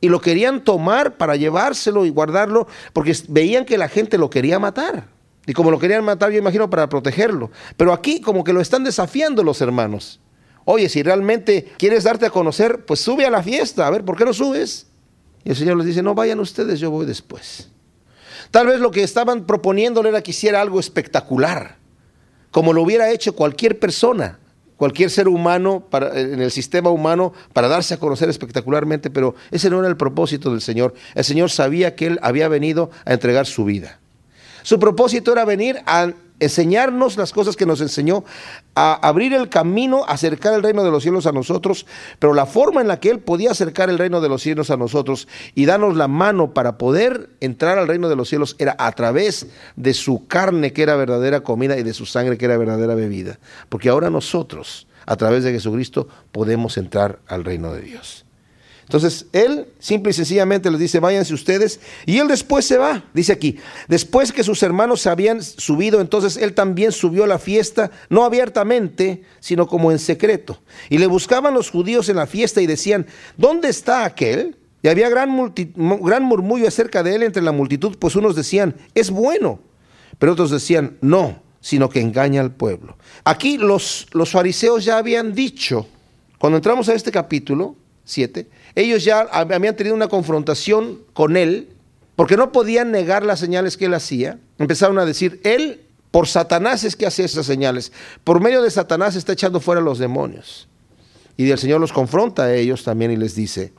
y lo querían tomar para llevárselo y guardarlo porque veían que la gente lo quería matar. Y como lo querían matar, yo imagino para protegerlo. Pero aquí como que lo están desafiando los hermanos. Oye, si realmente quieres darte a conocer, pues sube a la fiesta. A ver, ¿por qué no subes? Y el Señor les dice, no vayan ustedes, yo voy después. Tal vez lo que estaban proponiéndole era que hiciera algo espectacular, como lo hubiera hecho cualquier persona, cualquier ser humano en el sistema humano para darse a conocer espectacularmente, pero ese no era el propósito del Señor. El Señor sabía que Él había venido a entregar su vida. Su propósito era venir a enseñarnos las cosas que nos enseñó, a abrir el camino, acercar el reino de los cielos a nosotros, pero la forma en la que Él podía acercar el reino de los cielos a nosotros y darnos la mano para poder entrar al reino de los cielos era a través de su carne que era verdadera comida y de su sangre que era verdadera bebida. Porque ahora nosotros, a través de Jesucristo, podemos entrar al reino de Dios. Entonces, él simple y sencillamente les dice, váyanse ustedes, y él después se va. Dice aquí, después que sus hermanos se habían subido, entonces él también subió a la fiesta, no abiertamente, sino como en secreto. Y le buscaban los judíos en la fiesta y decían, ¿dónde está aquel? Y había gran, gran murmullo acerca de él entre la multitud, pues unos decían, es bueno, pero otros decían, no, sino que engaña al pueblo. Aquí los, los fariseos ya habían dicho, cuando entramos a este capítulo 7, ellos ya habían tenido una confrontación con él, porque no podían negar las señales que él hacía. Empezaron a decir, él por Satanás es que hace esas señales. Por medio de Satanás está echando fuera a los demonios. Y el Señor los confronta a ellos también y les dice,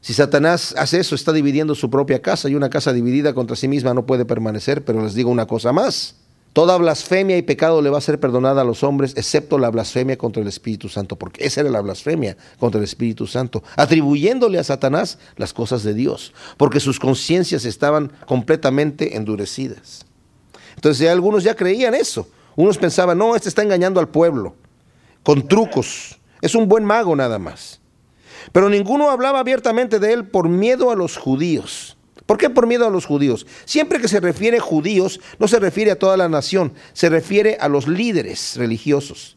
si Satanás hace eso, está dividiendo su propia casa y una casa dividida contra sí misma no puede permanecer, pero les digo una cosa más. Toda blasfemia y pecado le va a ser perdonada a los hombres, excepto la blasfemia contra el Espíritu Santo, porque esa era la blasfemia contra el Espíritu Santo, atribuyéndole a Satanás las cosas de Dios, porque sus conciencias estaban completamente endurecidas. Entonces algunos ya creían eso. Unos pensaban, no, este está engañando al pueblo, con trucos. Es un buen mago nada más. Pero ninguno hablaba abiertamente de él por miedo a los judíos. ¿Por qué por miedo a los judíos? Siempre que se refiere a judíos, no se refiere a toda la nación, se refiere a los líderes religiosos.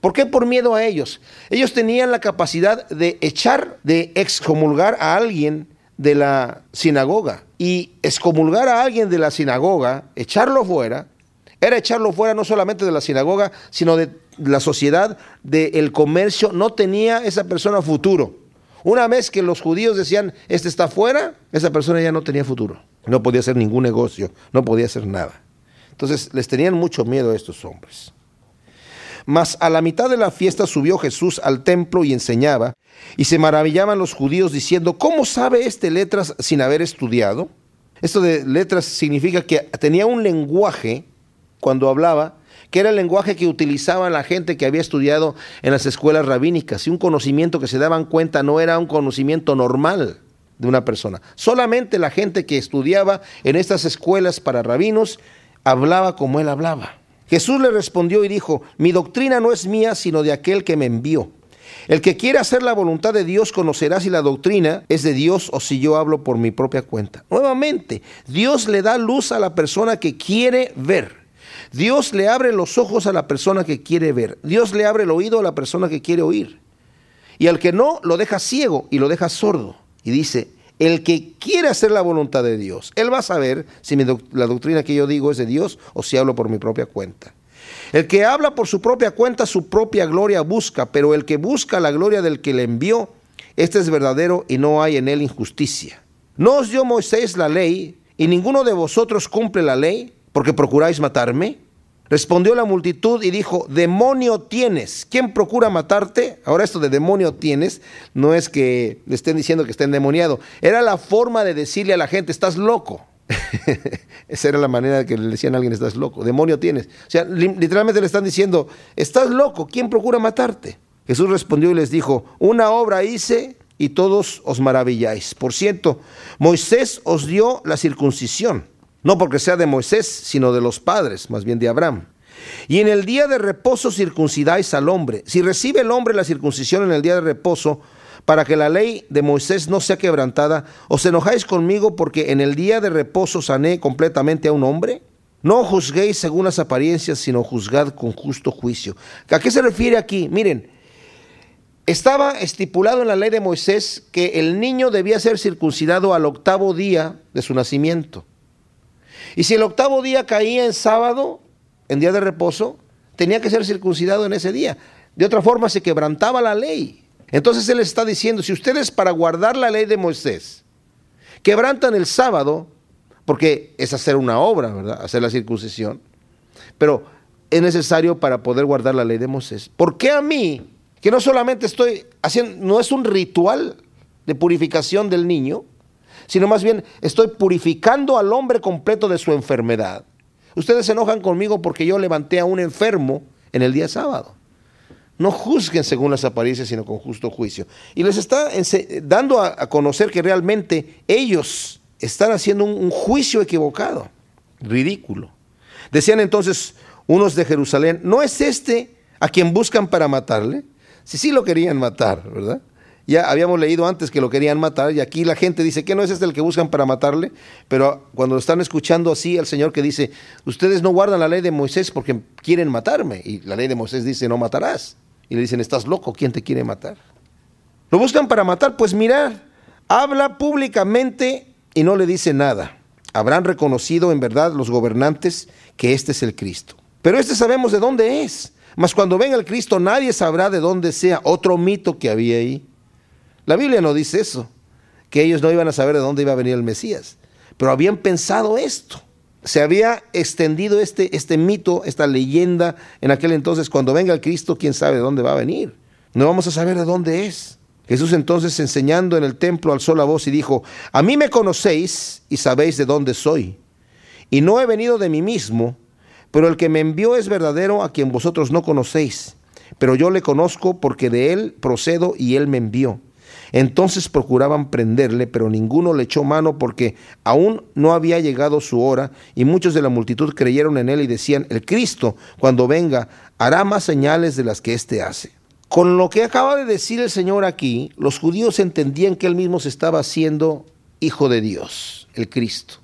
¿Por qué por miedo a ellos? Ellos tenían la capacidad de echar, de excomulgar a alguien de la sinagoga. Y excomulgar a alguien de la sinagoga, echarlo fuera, era echarlo fuera no solamente de la sinagoga, sino de la sociedad, del comercio. No tenía esa persona futuro. Una vez que los judíos decían, este está fuera, esa persona ya no tenía futuro. No podía hacer ningún negocio, no podía hacer nada. Entonces les tenían mucho miedo a estos hombres. Mas a la mitad de la fiesta subió Jesús al templo y enseñaba, y se maravillaban los judíos diciendo, ¿cómo sabe este letras sin haber estudiado? Esto de letras significa que tenía un lenguaje cuando hablaba, que era el lenguaje que utilizaba la gente que había estudiado en las escuelas rabínicas, y un conocimiento que se daban cuenta no era un conocimiento normal de una persona. Solamente la gente que estudiaba en estas escuelas para rabinos hablaba como él hablaba. Jesús le respondió y dijo, mi doctrina no es mía, sino de aquel que me envió. El que quiere hacer la voluntad de Dios conocerá si la doctrina es de Dios o si yo hablo por mi propia cuenta. Nuevamente, Dios le da luz a la persona que quiere ver. Dios le abre los ojos a la persona que quiere ver. Dios le abre el oído a la persona que quiere oír. Y al que no, lo deja ciego y lo deja sordo. Y dice, el que quiere hacer la voluntad de Dios, él va a saber si la doctrina que yo digo es de Dios o si hablo por mi propia cuenta. El que habla por su propia cuenta, su propia gloria busca, pero el que busca la gloria del que le envió, este es verdadero y no hay en él injusticia. ¿No os dio Moisés la ley y ninguno de vosotros cumple la ley porque procuráis matarme? Respondió la multitud y dijo, demonio tienes. ¿Quién procura matarte? Ahora esto de demonio tienes no es que le estén diciendo que está endemoniado. Era la forma de decirle a la gente, estás loco. Esa era la manera que le decían a alguien, estás loco, demonio tienes. O sea, literalmente le están diciendo, estás loco, ¿quién procura matarte? Jesús respondió y les dijo, una obra hice y todos os maravilláis. Por cierto, Moisés os dio la circuncisión, no porque sea de Moisés, sino de los padres, más bien de Abraham. Y en el día de reposo circuncidáis al hombre. Si recibe el hombre la circuncisión en el día de reposo, para que la ley de Moisés no sea quebrantada, ¿os enojáis conmigo porque en el día de reposo sané completamente a un hombre? No juzguéis según las apariencias, sino juzgad con justo juicio. ¿A qué se refiere aquí? Miren, estaba estipulado en la ley de Moisés que el niño debía ser circuncidado al octavo día de su nacimiento. Y si el octavo día caía en sábado, en día de reposo, tenía que ser circuncidado en ese día. De otra forma se quebrantaba la ley. Entonces Él está diciendo, si ustedes para guardar la ley de Moisés quebrantan el sábado, porque es hacer una obra, ¿verdad? Hacer la circuncisión, pero es necesario para poder guardar la ley de Moisés. ¿Por qué a mí, que no solamente estoy haciendo, no es un ritual de purificación del niño, sino más bien estoy purificando al hombre completo de su enfermedad? Ustedes se enojan conmigo porque yo levanté a un enfermo en el día sábado. No juzguen según las apariencias, sino con justo juicio. Y les está dando a, conocer que realmente ellos están haciendo un, juicio equivocado, ridículo. Decían entonces unos de Jerusalén, ¿no es este a quien buscan para matarle? Si sí lo querían matar, ¿verdad? Ya habíamos leído antes que lo querían matar y aquí la gente dice que no es este el que buscan para matarle, pero cuando están escuchando así al Señor que dice, ustedes no guardan la ley de Moisés porque quieren matarme y la ley de Moisés dice no matarás. Y le dicen, estás loco, ¿quién te quiere matar? Lo buscan para matar, pues mirar, habla públicamente y no le dice nada. Habrán reconocido en verdad los gobernantes que este es el Cristo. Pero este sabemos de dónde es. Mas cuando venga el Cristo nadie sabrá de dónde sea. Otro mito que había ahí. La Biblia no dice eso, que ellos no iban a saber de dónde iba a venir el Mesías, pero habían pensado esto. Se había extendido este, este mito, esta leyenda en aquel entonces, cuando venga el Cristo, quién sabe de dónde va a venir. No vamos a saber de dónde es. Jesús entonces enseñando en el templo alzó la voz y dijo, a mí me conocéis y sabéis de dónde soy. Y no he venido de mí mismo, pero el que me envió es verdadero a quien vosotros no conocéis. Pero yo le conozco porque de él procedo y él me envió. Entonces procuraban prenderle, pero ninguno le echó mano porque aún no había llegado su hora y muchos de la multitud creyeron en él y decían, el Cristo, cuando venga, hará más señales de las que éste hace. Con lo que acaba de decir el Señor aquí, los judíos entendían que él mismo se estaba haciendo hijo de Dios, el Cristo,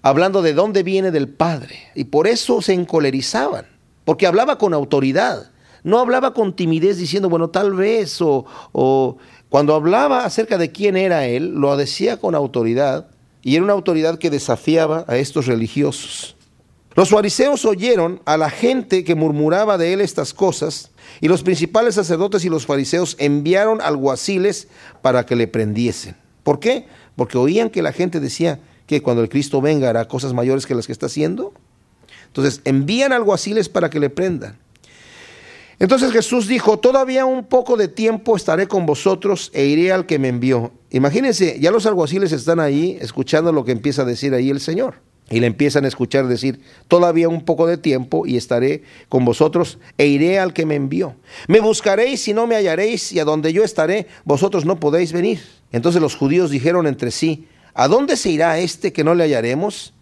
hablando de dónde viene del Padre, y por eso se encolerizaban, porque hablaba con autoridad, no hablaba con timidez diciendo, bueno, tal vez, o, o cuando hablaba acerca de quién era él, lo decía con autoridad, y era una autoridad que desafiaba a estos religiosos. Los fariseos oyeron a la gente que murmuraba de él estas cosas, y los principales sacerdotes y los fariseos enviaron alguaciles para que le prendiesen. ¿Por qué? Porque oían que la gente decía que cuando el Cristo venga hará cosas mayores que las que está haciendo. Entonces envían alguaciles para que le prendan. Entonces Jesús dijo, todavía un poco de tiempo estaré con vosotros e iré al que me envió. Imagínense, ya los alguaciles están ahí escuchando lo que empieza a decir ahí el Señor. Y le empiezan a escuchar decir, todavía un poco de tiempo y estaré con vosotros e iré al que me envió. Me buscaréis y no me hallaréis y a donde yo estaré, vosotros no podéis venir. Entonces los judíos dijeron entre sí, ¿a dónde se irá este que no le hallaremos?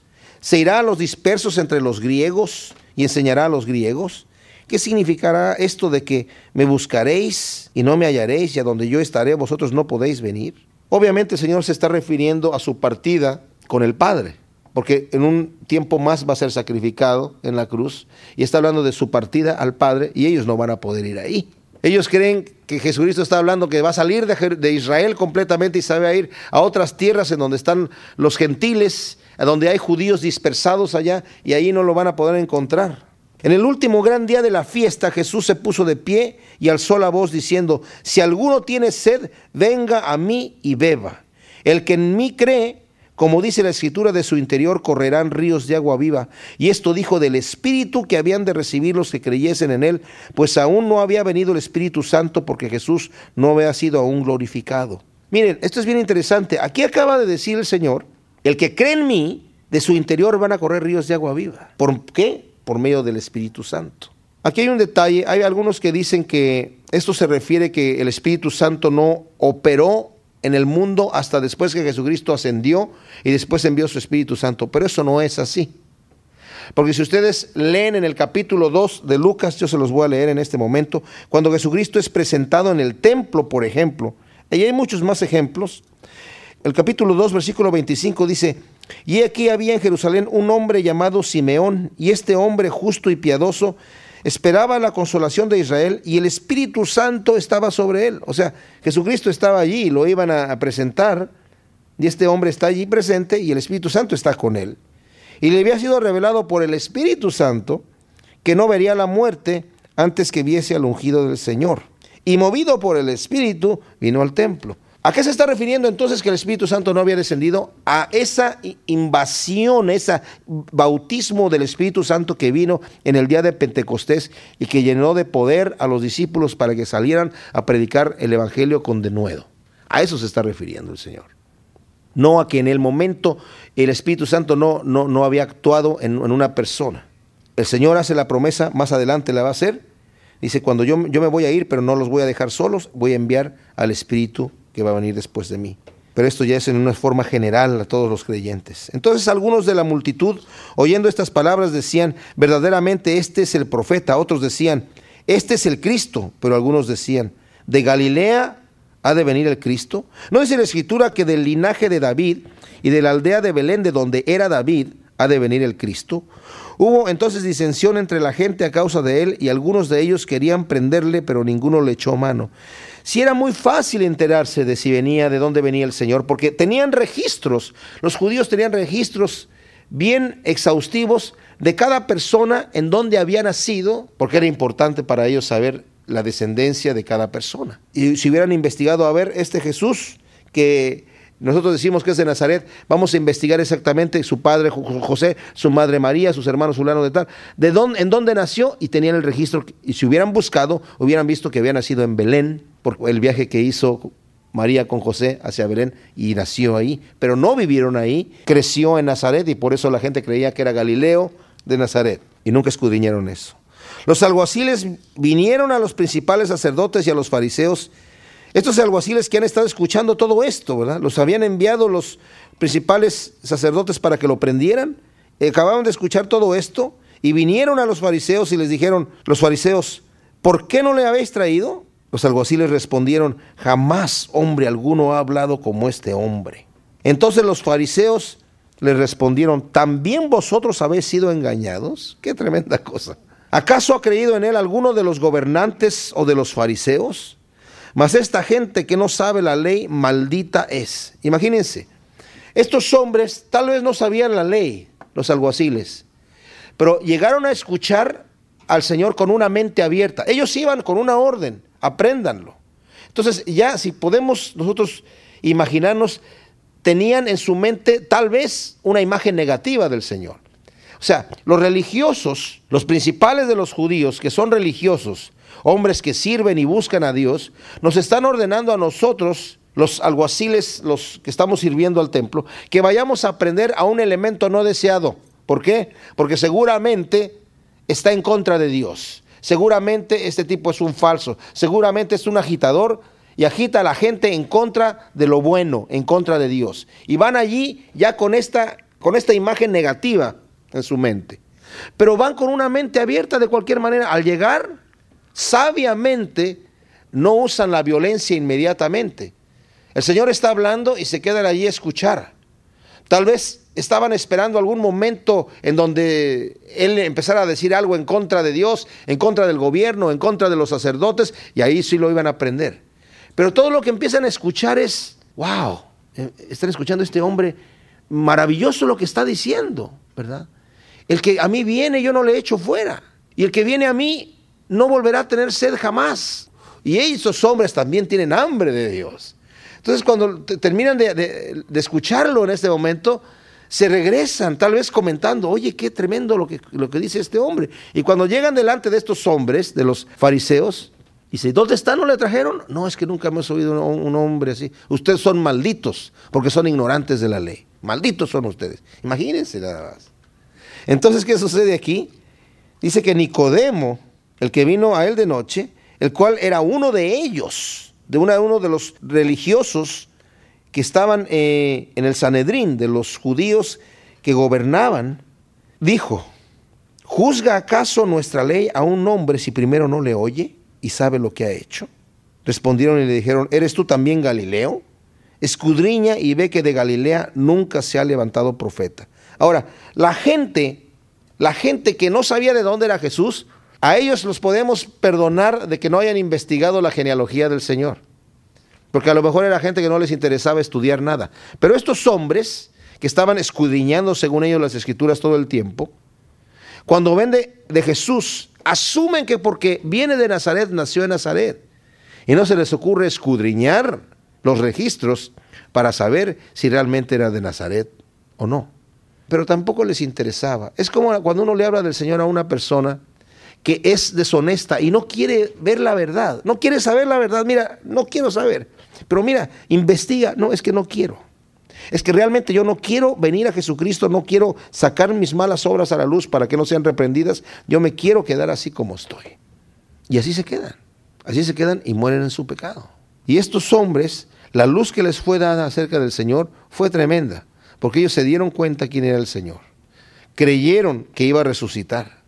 ¿Se irá a los dispersos entre los griegos y enseñará a los griegos? ¿Qué significará esto de que me buscaréis y no me hallaréis y a donde yo estaré, vosotros no podéis venir? Obviamente el Señor se está refiriendo a su partida con el Padre porque en un tiempo más va a ser sacrificado en la cruz, y está hablando de su partida al Padre, y ellos no van a poder ir ahí. Ellos creen que Jesucristo está hablando que va a salir de, Israel completamente y se va a ir a otras tierras en donde están los gentiles, a donde hay judíos dispersados allá, y ahí no lo van a poder encontrar. En el último gran día de la fiesta, Jesús se puso de pie y alzó la voz diciendo, si alguno tiene sed, venga a mí y beba. El que en mí cree, como dice la escritura, de su interior correrán ríos de agua viva. Y esto dijo del Espíritu que habían de recibir los que creyesen en él, pues aún no había venido el Espíritu Santo porque Jesús no había sido aún glorificado. Miren, esto es bien interesante. Aquí acaba de decir el Señor, el que cree en mí, de su interior van a correr ríos de agua viva. ¿Por qué? Por medio del Espíritu Santo. Aquí hay un detalle, hay algunos que dicen que esto se refiere que el Espíritu Santo no operó en el mundo hasta después que Jesucristo ascendió y después envió su Espíritu Santo. Pero eso no es así. Porque si ustedes leen en el capítulo 2 de Lucas, yo se los voy a leer en este momento, cuando Jesucristo es presentado en el templo, por ejemplo, y hay muchos más ejemplos, el capítulo 2, versículo 25 dice, y aquí había en Jerusalén un hombre llamado Simeón, y este hombre justo y piadoso esperaba la consolación de Israel y el Espíritu Santo estaba sobre él. O sea, Jesucristo estaba allí y lo iban a presentar y este hombre está allí presente y el Espíritu Santo está con él. Y le había sido revelado por el Espíritu Santo que no vería la muerte antes que viese al ungido del Señor. Y movido por el Espíritu, vino al templo. ¿A qué se está refiriendo entonces que el Espíritu Santo no había descendido? A esa invasión, ese bautismo del Espíritu Santo que vino en el día de Pentecostés y que llenó de poder a los discípulos para que salieran a predicar el Evangelio con denuedo. A eso se está refiriendo el Señor. No a que en el momento el Espíritu Santo no, no, no había actuado en, una persona. El Señor hace la promesa, más adelante la va a hacer. Dice, cuando yo, yo me voy a ir, pero no los voy a dejar solos, voy a enviar al Espíritu que va a venir después de mí. Pero esto ya es en una forma general a todos los creyentes. Entonces algunos de la multitud, oyendo estas palabras, decían, verdaderamente este es el profeta. Otros decían, este es el Cristo. Pero algunos decían, ¿de Galilea ha de venir el Cristo? ¿No dice la escritura que del linaje de David y de la aldea de Belén, de donde era David, ha de venir el Cristo? Hubo entonces disensión entre la gente a causa de él y algunos de ellos querían prenderle, pero ninguno le echó mano. Si era muy fácil enterarse de si venía, de dónde venía el Señor, porque tenían registros, los judíos tenían registros bien exhaustivos de cada persona en dónde había nacido, porque era importante para ellos saber la descendencia de cada persona. Y si hubieran investigado a ver este Jesús que nosotros decimos que es de Nazaret, vamos a investigar exactamente su padre José, su madre María, sus hermanos fulano de tal, de dónde, en dónde nació y tenían el registro. Y si hubieran buscado, hubieran visto que había nacido en Belén, por el viaje que hizo María con José hacia Belén y nació ahí, pero no vivieron ahí, creció en Nazaret y por eso la gente creía que era Galileo de Nazaret y nunca escudriñaron eso. Los alguaciles vinieron a los principales sacerdotes y a los fariseos. Estos alguaciles que han estado escuchando todo esto, ¿verdad? Los habían enviado los principales sacerdotes para que lo prendieran. Acababan de escuchar todo esto y vinieron a los fariseos y les dijeron, los fariseos, ¿por qué no le habéis traído? Los alguaciles respondieron, jamás hombre alguno ha hablado como este hombre. Entonces los fariseos le respondieron, ¿también vosotros habéis sido engañados? Qué tremenda cosa. ¿Acaso ha creído en él alguno de los gobernantes o de los fariseos? Mas esta gente que no sabe la ley, maldita es. Imagínense, estos hombres tal vez no sabían la ley, los alguaciles, pero llegaron a escuchar al Señor con una mente abierta. Ellos iban con una orden, apréndanlo. Entonces ya si podemos nosotros imaginarnos, tenían en su mente tal vez una imagen negativa del Señor. O sea, los religiosos, los principales de los judíos, que son religiosos, hombres que sirven y buscan a Dios, nos están ordenando a nosotros, los alguaciles, los que estamos sirviendo al templo, que vayamos a aprender a un elemento no deseado. ¿Por qué? Porque seguramente está en contra de Dios. Seguramente este tipo es un falso. Seguramente es un agitador y agita a la gente en contra de lo bueno, en contra de Dios. Y van allí ya con esta, con esta imagen negativa en su mente. Pero van con una mente abierta de cualquier manera. Al llegar, sabiamente, no usan la violencia inmediatamente. El Señor está hablando y se quedan allí a escuchar. Tal vez estaban esperando algún momento en donde Él empezara a decir algo en contra de Dios, en contra del gobierno, en contra de los sacerdotes, y ahí sí lo iban a aprender. Pero todo lo que empiezan a escuchar es, wow, eh, están escuchando a este hombre, maravilloso lo que está diciendo, ¿verdad? El que a mí viene, yo no le echo fuera. Y el que viene a mí no volverá a tener sed jamás. Y esos hombres también tienen hambre de Dios. Entonces cuando terminan de, escucharlo en este momento, se regresan tal vez comentando, oye, qué tremendo lo que, lo que dice este hombre. Y cuando llegan delante de estos hombres, de los fariseos, dice, ¿dónde están? ¿No le trajeron? No, es que nunca hemos oído un, un hombre así. Ustedes son malditos porque son ignorantes de la ley. Malditos son ustedes. Imagínense nada más. Entonces, ¿qué sucede aquí? Dice que Nicodemo, el que vino a él de noche, el cual era uno de ellos, de uno de los religiosos que estaban eh, en el Sanedrín, de los judíos que gobernaban, dijo, ¿juzga acaso nuestra ley a un hombre si primero no le oye y sabe lo que ha hecho? Respondieron y le dijeron, ¿eres tú también Galileo? Escudriña y ve que de Galilea nunca se ha levantado profeta. Ahora, la gente, la gente que no sabía de dónde era Jesús, a ellos los podemos perdonar de que no hayan investigado la genealogía del Señor. Porque a lo mejor era gente que no les interesaba estudiar nada. Pero estos hombres que estaban escudriñando según ellos las escrituras todo el tiempo, cuando ven de, de Jesús, asumen que porque viene de Nazaret, nació en Nazaret. Y no se les ocurre escudriñar los registros para saber si realmente era de Nazaret o no pero tampoco les interesaba. Es como cuando uno le habla del Señor a una persona que es deshonesta y no quiere ver la verdad, no quiere saber la verdad, mira, no quiero saber, pero mira, investiga, no, es que no quiero. Es que realmente yo no quiero venir a Jesucristo, no quiero sacar mis malas obras a la luz para que no sean reprendidas, yo me quiero quedar así como estoy. Y así se quedan, así se quedan y mueren en su pecado. Y estos hombres, la luz que les fue dada acerca del Señor fue tremenda porque ellos se dieron cuenta quién era el Señor. Creyeron que iba a resucitar.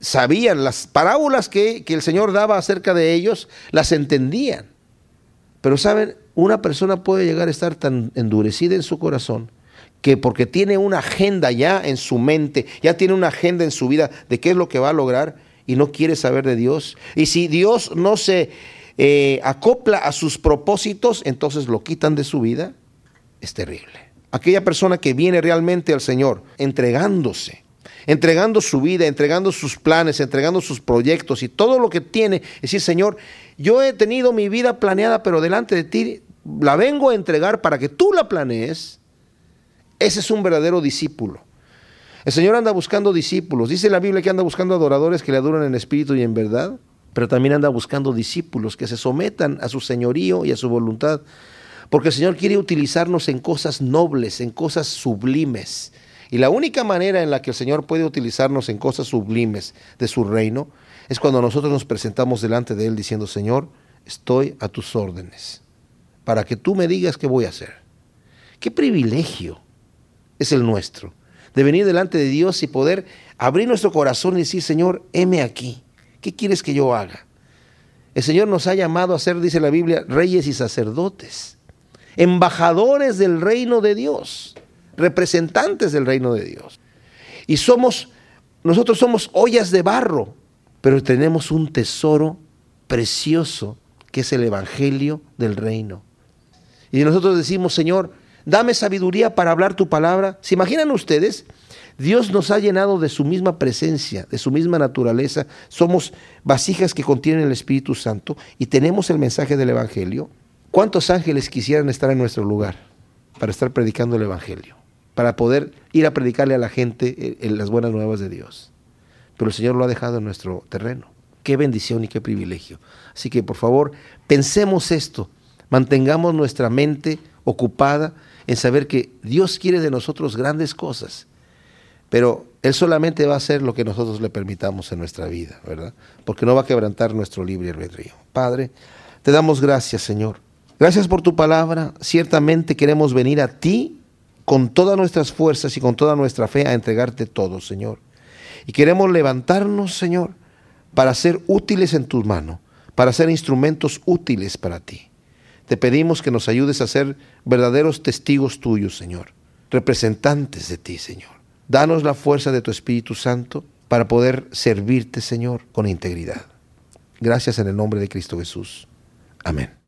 Sabían las parábolas que, que el Señor daba acerca de ellos, las entendían. Pero saben, una persona puede llegar a estar tan endurecida en su corazón que porque tiene una agenda ya en su mente, ya tiene una agenda en su vida de qué es lo que va a lograr y no quiere saber de Dios. Y si Dios no se eh, acopla a sus propósitos, entonces lo quitan de su vida. Es terrible aquella persona que viene realmente al Señor, entregándose entregando su vida, entregando sus planes, entregando sus proyectos y todo lo que tiene. Es decir, Señor, yo he tenido mi vida planeada, pero delante de ti la vengo a entregar para que tú la planees. Ese es un verdadero discípulo. El Señor anda buscando discípulos. Dice la Biblia que anda buscando adoradores que le adoran en espíritu y en verdad, pero también anda buscando discípulos que se sometan a su señorío y a su voluntad. Porque el Señor quiere utilizarnos en cosas nobles, en cosas sublimes. Y la única manera en la que el Señor puede utilizarnos en cosas sublimes de su reino es cuando nosotros nos presentamos delante de Él diciendo, Señor, estoy a tus órdenes, para que tú me digas qué voy a hacer. Qué privilegio es el nuestro, de venir delante de Dios y poder abrir nuestro corazón y decir, Señor, heme aquí, ¿qué quieres que yo haga? El Señor nos ha llamado a ser, dice la Biblia, reyes y sacerdotes, embajadores del reino de Dios, representantes del reino de Dios. Y somos, nosotros somos ollas de barro pero tenemos un tesoro precioso que es el Evangelio del Reino. Y nosotros decimos, Señor, dame sabiduría para hablar tu palabra. ¿Se imaginan ustedes? Dios nos ha llenado de su misma presencia, de su misma naturaleza. Somos vasijas que contienen el Espíritu Santo y tenemos el mensaje del Evangelio. ¿Cuántos ángeles quisieran estar en nuestro lugar para estar predicando el Evangelio? Para poder ir a predicarle a la gente las buenas nuevas de Dios pero el Señor lo ha dejado en nuestro terreno. Qué bendición y qué privilegio. Así que por favor, pensemos esto, mantengamos nuestra mente ocupada en saber que Dios quiere de nosotros grandes cosas, pero Él solamente va a hacer lo que nosotros le permitamos en nuestra vida, ¿verdad? Porque no va a quebrantar nuestro libre albedrío. Padre, te damos gracias, Señor. Gracias por tu palabra. Ciertamente queremos venir a ti con todas nuestras fuerzas y con toda nuestra fe a entregarte todo, Señor. Y queremos levantarnos, Señor, para ser útiles en tus manos, para ser instrumentos útiles para ti. Te pedimos que nos ayudes a ser verdaderos testigos tuyos, Señor, representantes de ti, Señor. Danos la fuerza de tu Espíritu Santo para poder servirte, Señor, con integridad. Gracias en el nombre de Cristo Jesús. Amén.